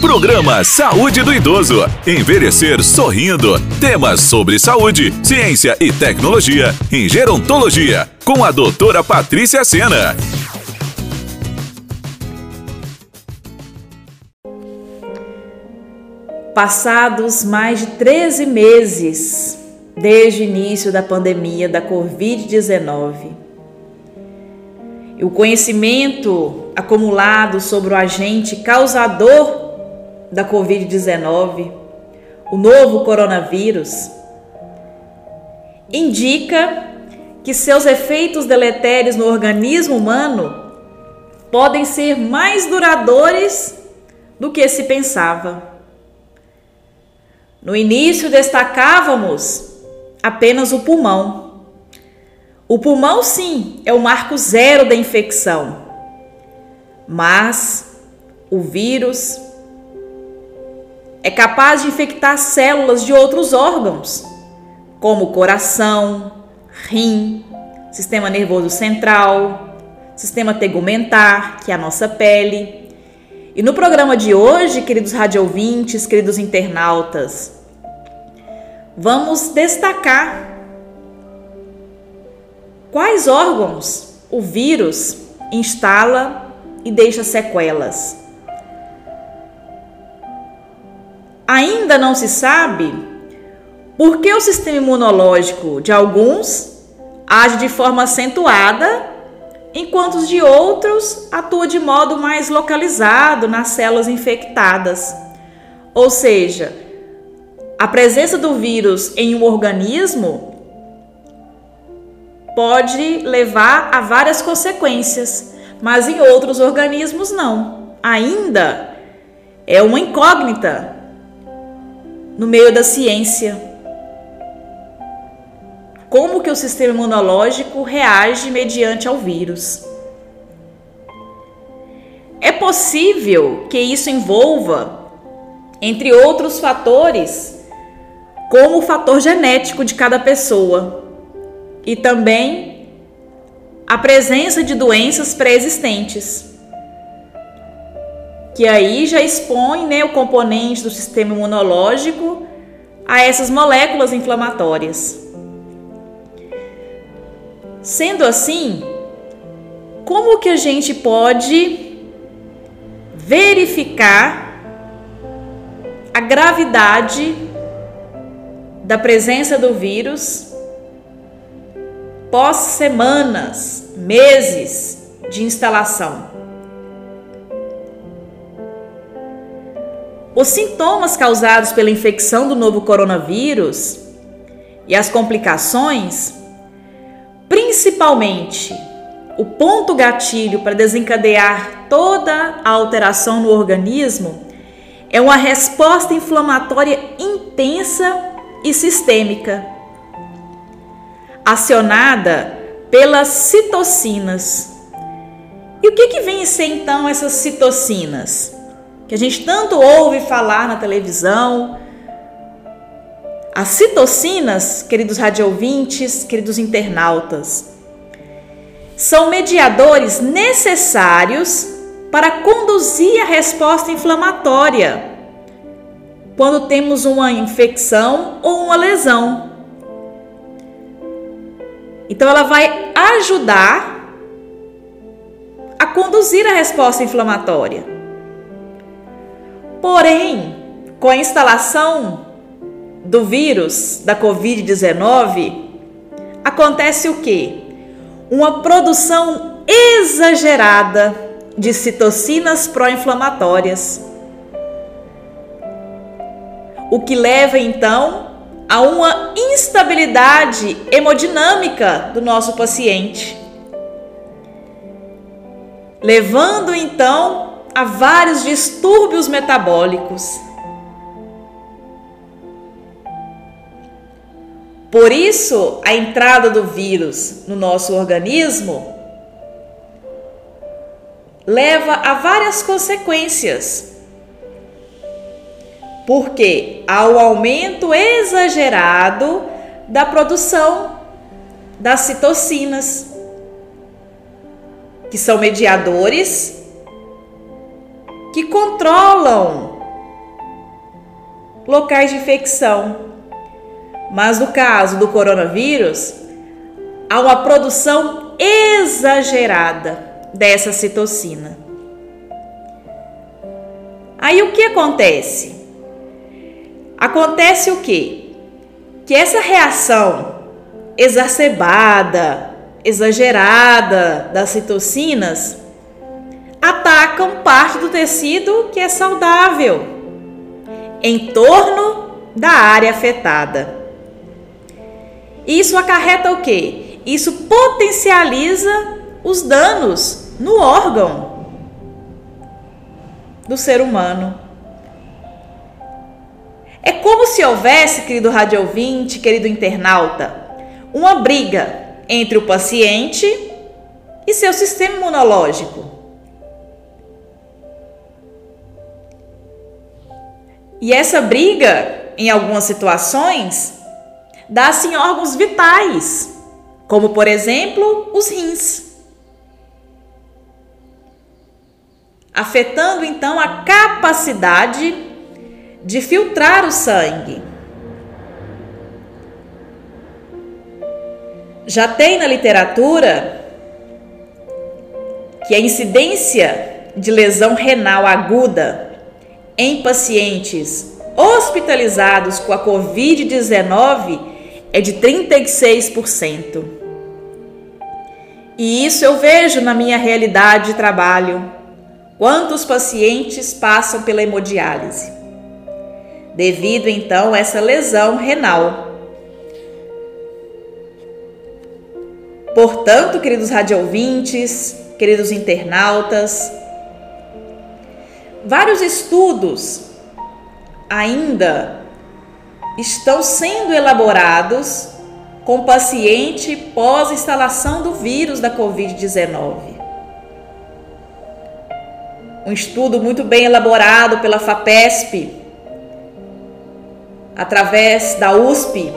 Programa Saúde do Idoso. Envelhecer sorrindo. Temas sobre saúde, ciência e tecnologia em gerontologia. Com a doutora Patrícia Sena. Passados mais de 13 meses desde o início da pandemia da Covid-19, e o conhecimento acumulado sobre o agente causador da Covid-19, o novo coronavírus, indica que seus efeitos deletérios no organismo humano podem ser mais duradouros do que se pensava. No início destacávamos apenas o pulmão. O pulmão, sim, é o marco zero da infecção, mas o vírus é capaz de infectar células de outros órgãos, como coração, rim, sistema nervoso central, sistema tegumentar, que é a nossa pele. E no programa de hoje, queridos radiovintes, queridos internautas, vamos destacar quais órgãos o vírus instala e deixa sequelas. Ainda não se sabe por que o sistema imunológico de alguns age de forma acentuada, enquanto os de outros atua de modo mais localizado nas células infectadas. Ou seja, a presença do vírus em um organismo pode levar a várias consequências, mas em outros organismos não. Ainda é uma incógnita no meio da ciência. Como que o sistema imunológico reage mediante ao vírus? É possível que isso envolva, entre outros fatores, como o fator genético de cada pessoa e também a presença de doenças pré-existentes, que aí já expõe né, o componente do sistema imunológico a essas moléculas inflamatórias. Sendo assim, como que a gente pode verificar a gravidade da presença do vírus pós semanas, meses de instalação. Os sintomas causados pela infecção do novo coronavírus e as complicações, principalmente o ponto gatilho para desencadear toda a alteração no organismo, é uma resposta inflamatória intensa e sistêmica, acionada pelas citocinas. E o que, que vem ser então essas citocinas? Que a gente tanto ouve falar na televisão. As citocinas, queridos radiovintes, queridos internautas, são mediadores necessários para conduzir a resposta inflamatória quando temos uma infecção ou uma lesão. Então, ela vai ajudar a conduzir a resposta inflamatória. Porém, com a instalação do vírus da Covid-19, acontece o que? Uma produção exagerada de citocinas pró-inflamatórias o que leva então a uma instabilidade hemodinâmica do nosso paciente, levando então a vários distúrbios metabólicos. Por isso, a entrada do vírus no nosso organismo leva a várias consequências porque há o aumento exagerado da produção das citocinas, que são mediadores que controlam locais de infecção. Mas no caso do coronavírus, há uma produção exagerada dessa citocina. Aí o que acontece? Acontece o quê? Que essa reação exacerbada, exagerada das citocinas atacam parte do tecido que é saudável em torno da área afetada. Isso acarreta o quê? Isso potencializa os danos no órgão do ser humano. É como se houvesse, querido rádio ouvinte, querido internauta, uma briga entre o paciente e seu sistema imunológico. E essa briga, em algumas situações, dá-se em órgãos vitais, como por exemplo os rins, afetando então a capacidade de filtrar o sangue. Já tem na literatura que a incidência de lesão renal aguda em pacientes hospitalizados com a Covid-19 é de 36%. E isso eu vejo na minha realidade de trabalho. Quantos pacientes passam pela hemodiálise? Devido então a essa lesão renal. Portanto, queridos radiovintes, queridos internautas, vários estudos ainda estão sendo elaborados com paciente pós-instalação do vírus da Covid-19. Um estudo muito bem elaborado pela FAPESP, através da USP,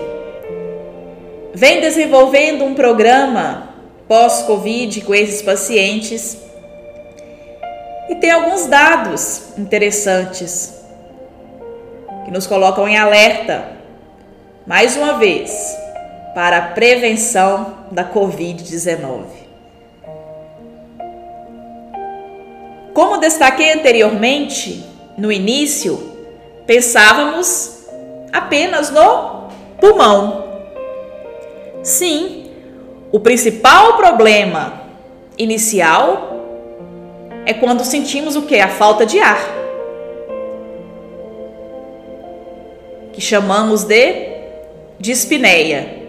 vem desenvolvendo um programa pós-Covid com esses pacientes e tem alguns dados interessantes que nos colocam em alerta, mais uma vez, para a prevenção da Covid-19. Como destaquei anteriormente, no início, pensávamos apenas no pulmão. Sim, o principal problema inicial é quando sentimos o que? A falta de ar. Que chamamos de dispneia.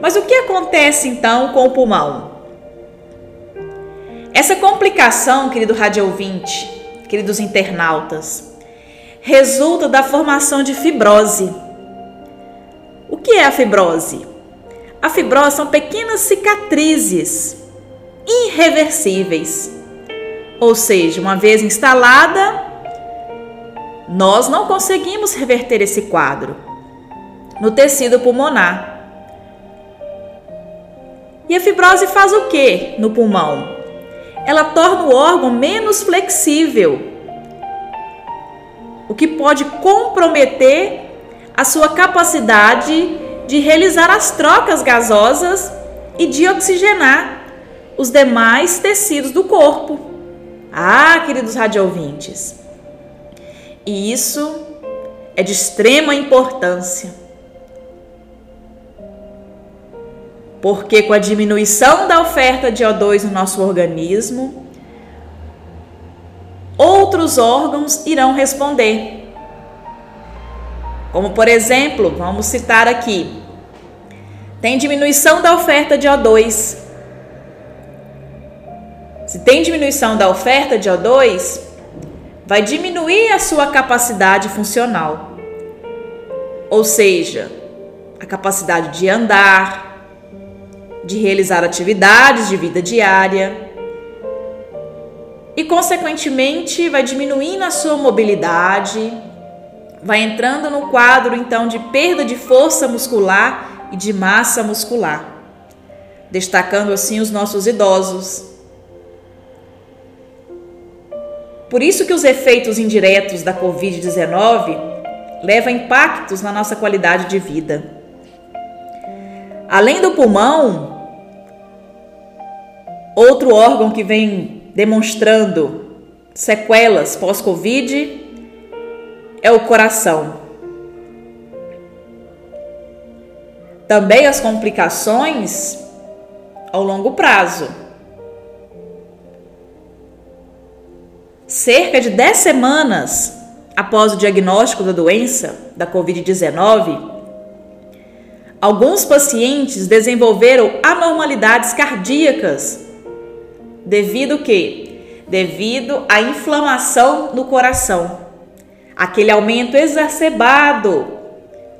Mas o que acontece então com o pulmão? Essa complicação, querido rádio ouvinte, queridos internautas, resulta da formação de fibrose o que é a fibrose? A fibrose são pequenas cicatrizes irreversíveis. Ou seja, uma vez instalada, nós não conseguimos reverter esse quadro no tecido pulmonar. E a fibrose faz o que no pulmão? Ela torna o órgão menos flexível, o que pode comprometer a sua capacidade de realizar as trocas gasosas e de oxigenar os demais tecidos do corpo. Ah, queridos radiovintes, e isso é de extrema importância. Porque com a diminuição da oferta de O2 no nosso organismo, outros órgãos irão responder. Como por exemplo, vamos citar aqui, tem diminuição da oferta de O2. Se tem diminuição da oferta de O2, vai diminuir a sua capacidade funcional. Ou seja, a capacidade de andar, de realizar atividades de vida diária. E, consequentemente, vai diminuindo a sua mobilidade, vai entrando no quadro então de perda de força muscular e de massa muscular, destacando assim os nossos idosos. Por isso que os efeitos indiretos da COVID-19 levam impactos na nossa qualidade de vida. Além do pulmão, outro órgão que vem demonstrando sequelas pós-Covid é o coração. Também as complicações ao longo prazo. Cerca de 10 semanas após o diagnóstico da doença, da Covid-19, alguns pacientes desenvolveram anormalidades cardíacas devido que devido à inflamação no coração, aquele aumento exacerbado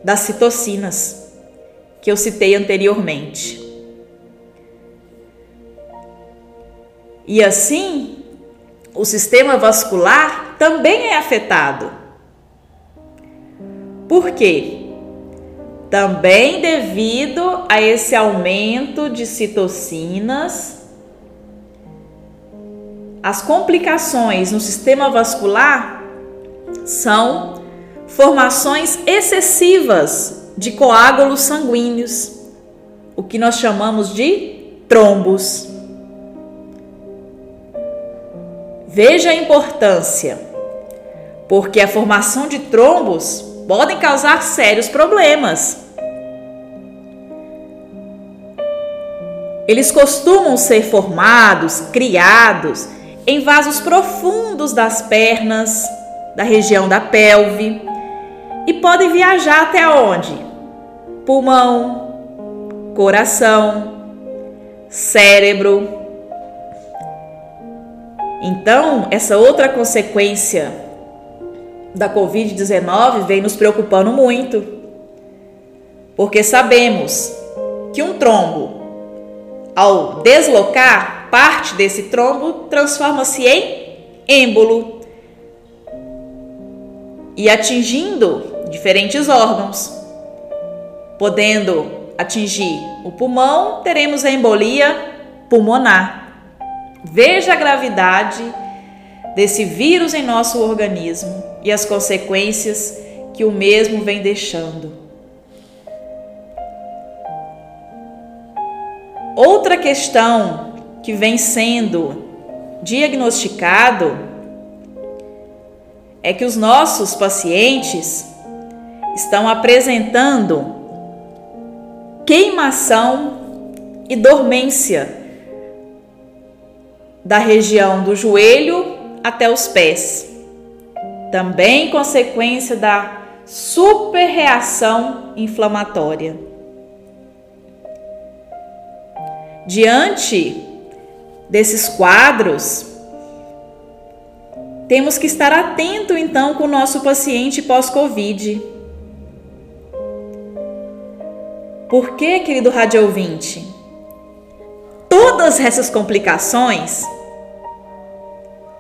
das citocinas que eu citei anteriormente. E assim, o sistema vascular também é afetado. Por quê? Também devido a esse aumento de citocinas, as complicações no sistema vascular são formações excessivas de coágulos sanguíneos, o que nós chamamos de trombos. Veja a importância, porque a formação de trombos podem causar sérios problemas. Eles costumam ser formados, criados em vasos profundos das pernas, da região da pelve e podem viajar até onde? Pulmão, coração, cérebro então, essa outra consequência da Covid-19 vem nos preocupando muito, porque sabemos que um trombo, ao deslocar, parte desse trombo transforma-se em êmbolo e atingindo diferentes órgãos, podendo atingir o pulmão, teremos a embolia pulmonar. Veja a gravidade desse vírus em nosso organismo e as consequências que o mesmo vem deixando. Outra questão que vem sendo diagnosticado é que os nossos pacientes estão apresentando queimação e dormência da região do joelho até os pés. Também consequência da superreação inflamatória. Diante desses quadros, temos que estar atento então com o nosso paciente pós-Covid. Por que, querido rádio ouvinte? Todas essas complicações,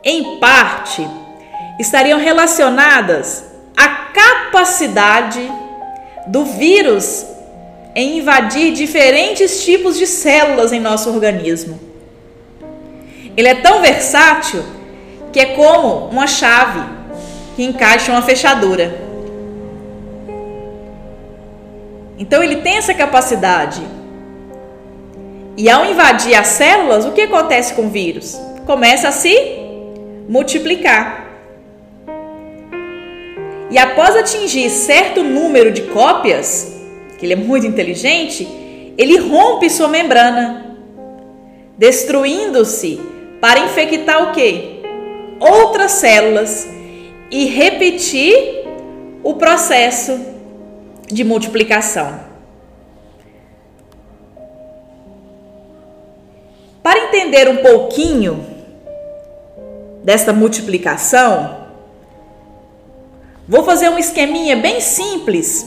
em parte, estariam relacionadas à capacidade do vírus em invadir diferentes tipos de células em nosso organismo. Ele é tão versátil que é como uma chave que encaixa uma fechadura. Então ele tem essa capacidade e ao invadir as células, o que acontece com o vírus? Começa a se multiplicar. E após atingir certo número de cópias, que ele é muito inteligente, ele rompe sua membrana, destruindo-se para infectar o quê? Outras células e repetir o processo de multiplicação. Para entender um pouquinho desta multiplicação, vou fazer um esqueminha bem simples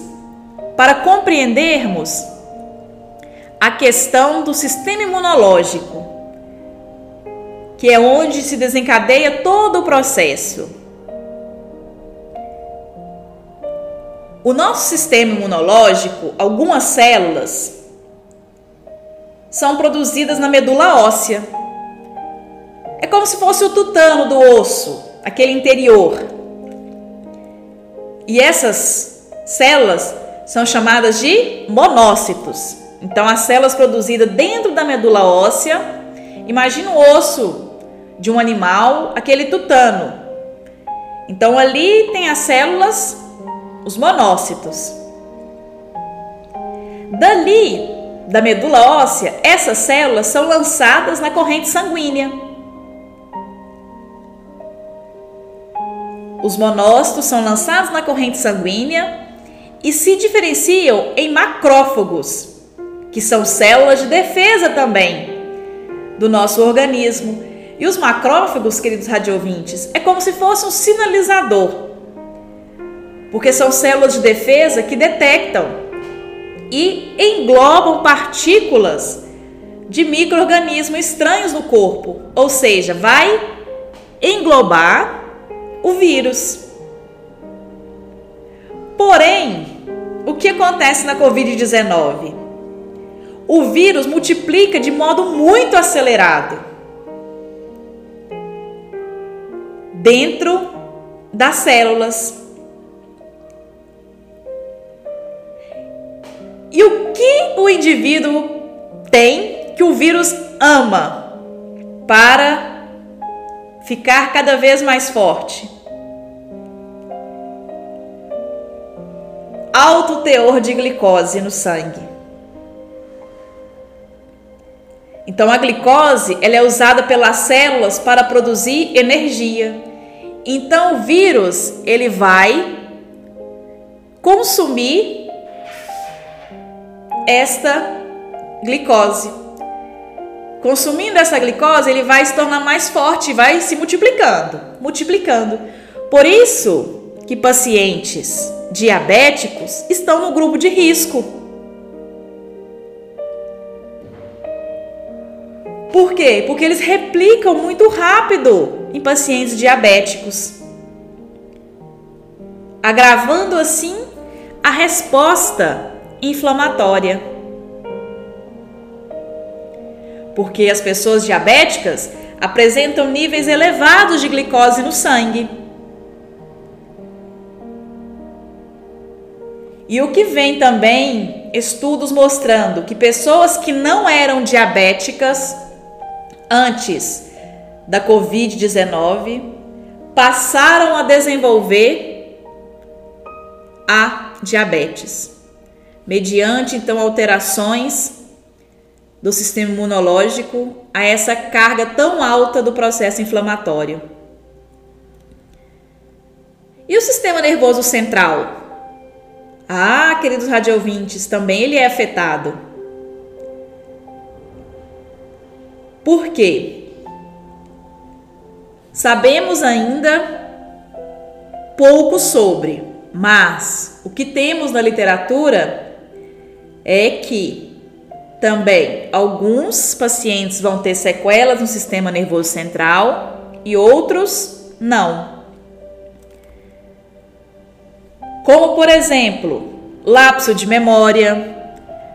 para compreendermos a questão do sistema imunológico, que é onde se desencadeia todo o processo. O nosso sistema imunológico, algumas células, são produzidas na medula óssea. É como se fosse o tutano do osso, aquele interior. E essas células são chamadas de monócitos. Então, as células produzidas dentro da medula óssea, imagina o osso de um animal, aquele tutano. Então, ali tem as células, os monócitos. Dali, da medula óssea, essas células são lançadas na corrente sanguínea. Os monócitos são lançados na corrente sanguínea e se diferenciam em macrófagos, que são células de defesa também do nosso organismo. E os macrófagos, queridos radiovintes, é como se fosse um sinalizador, porque são células de defesa que detectam e englobam partículas de microorganismos estranhos no corpo, ou seja, vai englobar o vírus. Porém, o que acontece na Covid-19? O vírus multiplica de modo muito acelerado dentro das células. E o que o indivíduo tem que o vírus ama para ficar cada vez mais forte? alto teor de glicose no sangue. Então a glicose, ela é usada pelas células para produzir energia. Então o vírus, ele vai consumir esta glicose. Consumindo essa glicose, ele vai se tornar mais forte, vai se multiplicando, multiplicando. Por isso que pacientes diabéticos estão no grupo de risco. Por quê? Porque eles replicam muito rápido em pacientes diabéticos, agravando assim a resposta inflamatória. Porque as pessoas diabéticas apresentam níveis elevados de glicose no sangue. E o que vem também estudos mostrando que pessoas que não eram diabéticas antes da Covid-19 passaram a desenvolver a diabetes, mediante então alterações do sistema imunológico a essa carga tão alta do processo inflamatório. E o sistema nervoso central? Ah, queridos radiovintes, também ele é afetado. Por quê? Sabemos ainda pouco sobre, mas o que temos na literatura é que também alguns pacientes vão ter sequelas no sistema nervoso central e outros não. como por exemplo, lapso de memória,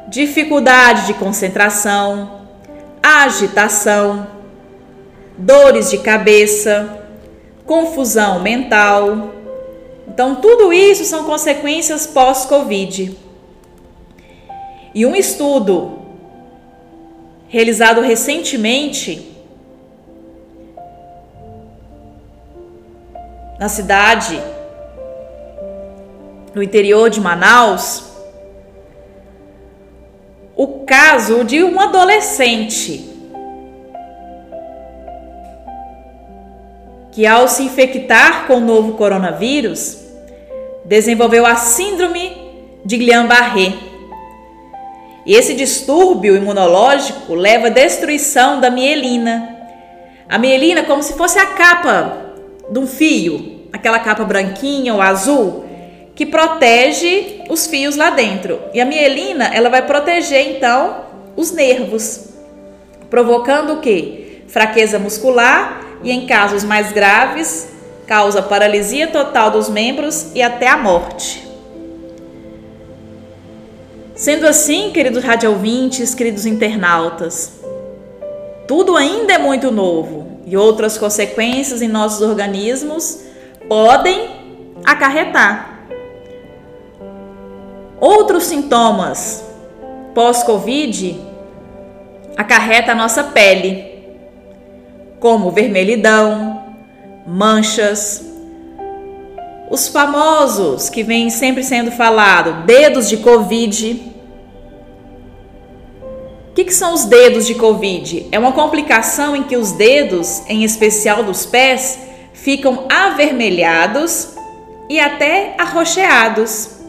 dificuldade de concentração, agitação, dores de cabeça, confusão mental. Então, tudo isso são consequências pós-Covid. E um estudo realizado recentemente na cidade no interior de Manaus, o caso de um adolescente que, ao se infectar com o novo coronavírus, desenvolveu a síndrome de Guillain-Barré. E esse distúrbio imunológico leva à destruição da mielina. A mielina, como se fosse a capa de um fio, aquela capa branquinha ou azul, que protege os fios lá dentro. E a mielina, ela vai proteger então os nervos, provocando o quê? Fraqueza muscular e em casos mais graves, causa paralisia total dos membros e até a morte. Sendo assim, queridos radiovintes, queridos internautas, tudo ainda é muito novo e outras consequências em nossos organismos podem acarretar. Outros sintomas pós-Covid acarreta a nossa pele, como vermelhidão, manchas, os famosos que vêm sempre sendo falado, dedos de Covid. O que, que são os dedos de Covid? É uma complicação em que os dedos, em especial dos pés, ficam avermelhados e até arroxeados.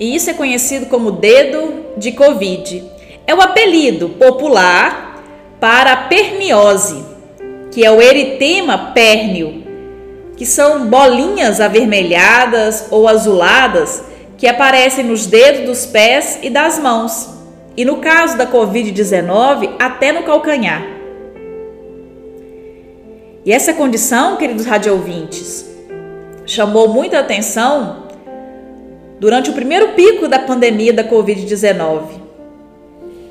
E isso é conhecido como dedo de Covid. É o apelido popular para a perniose, que é o eritema pérneo, que são bolinhas avermelhadas ou azuladas que aparecem nos dedos dos pés e das mãos. E no caso da Covid-19, até no calcanhar. E essa condição, queridos radiovintes, chamou muita atenção durante o primeiro pico da pandemia da Covid-19.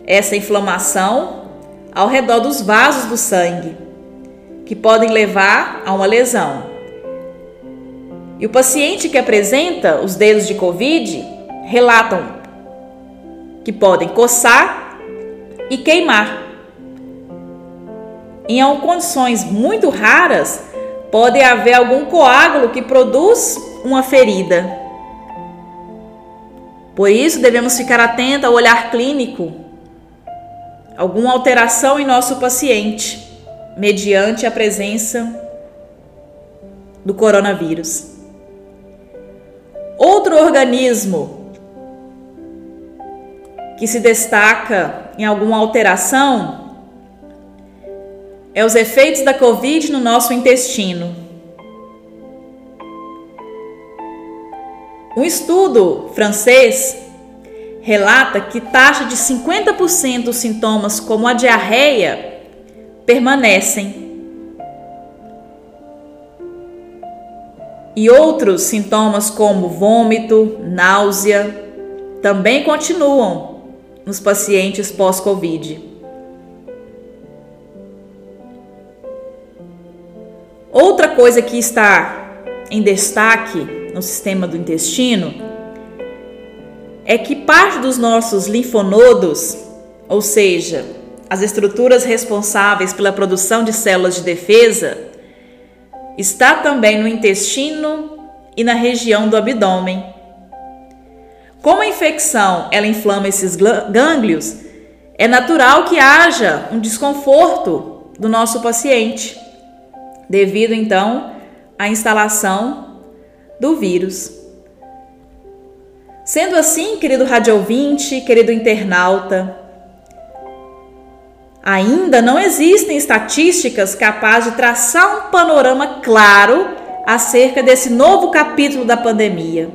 Essa inflamação ao redor dos vasos do sangue, que podem levar a uma lesão. E o paciente que apresenta os dedos de Covid relatam que podem coçar e queimar. Em condições muito raras, pode haver algum coágulo que produz uma ferida. Por isso, devemos ficar atentos ao olhar clínico, alguma alteração em nosso paciente, mediante a presença do coronavírus. Outro organismo que se destaca em alguma alteração é os efeitos da Covid no nosso intestino. Um estudo francês relata que taxa de 50% dos sintomas, como a diarreia, permanecem. E outros sintomas, como vômito, náusea, também continuam nos pacientes pós-Covid. Outra coisa que está em destaque no sistema do intestino é que parte dos nossos linfonodos, ou seja, as estruturas responsáveis pela produção de células de defesa, está também no intestino e na região do abdômen. Como a infecção ela inflama esses gânglios, é natural que haja um desconforto do nosso paciente, devido então à instalação do vírus. Sendo assim, querido radiovinte, querido internauta, ainda não existem estatísticas capazes de traçar um panorama claro acerca desse novo capítulo da pandemia.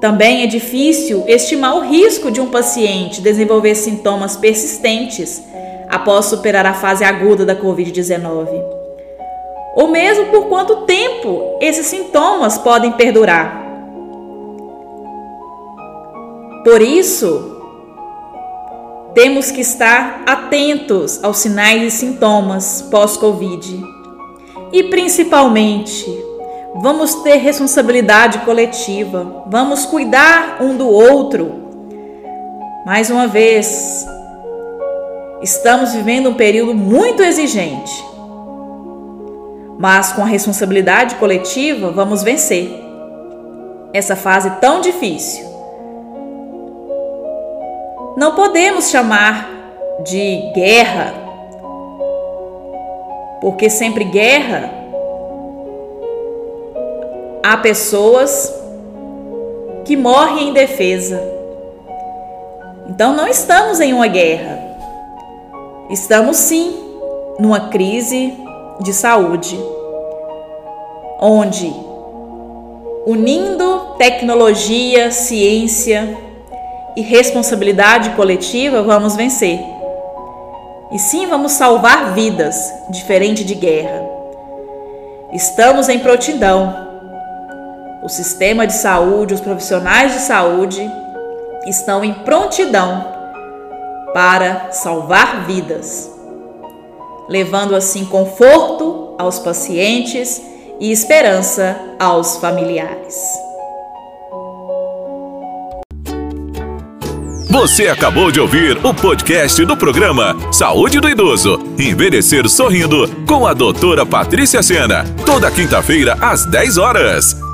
Também é difícil estimar o risco de um paciente desenvolver sintomas persistentes após superar a fase aguda da Covid-19 ou mesmo por quanto tempo esses sintomas podem perdurar. Por isso, temos que estar atentos aos sinais e sintomas pós-Covid. E principalmente, vamos ter responsabilidade coletiva, vamos cuidar um do outro. Mais uma vez, estamos vivendo um período muito exigente mas com a responsabilidade coletiva vamos vencer essa fase tão difícil. Não podemos chamar de guerra, porque sempre guerra há pessoas que morrem em defesa. Então não estamos em uma guerra. Estamos sim numa crise de saúde, onde, unindo tecnologia, ciência e responsabilidade coletiva, vamos vencer. E sim, vamos salvar vidas, diferente de guerra. Estamos em prontidão. O sistema de saúde, os profissionais de saúde estão em prontidão para salvar vidas, levando assim conforto aos pacientes e esperança aos familiares. Você acabou de ouvir o podcast do programa Saúde do Idoso. Envelhecer sorrindo com a doutora Patrícia Sena. Toda quinta-feira às 10 horas.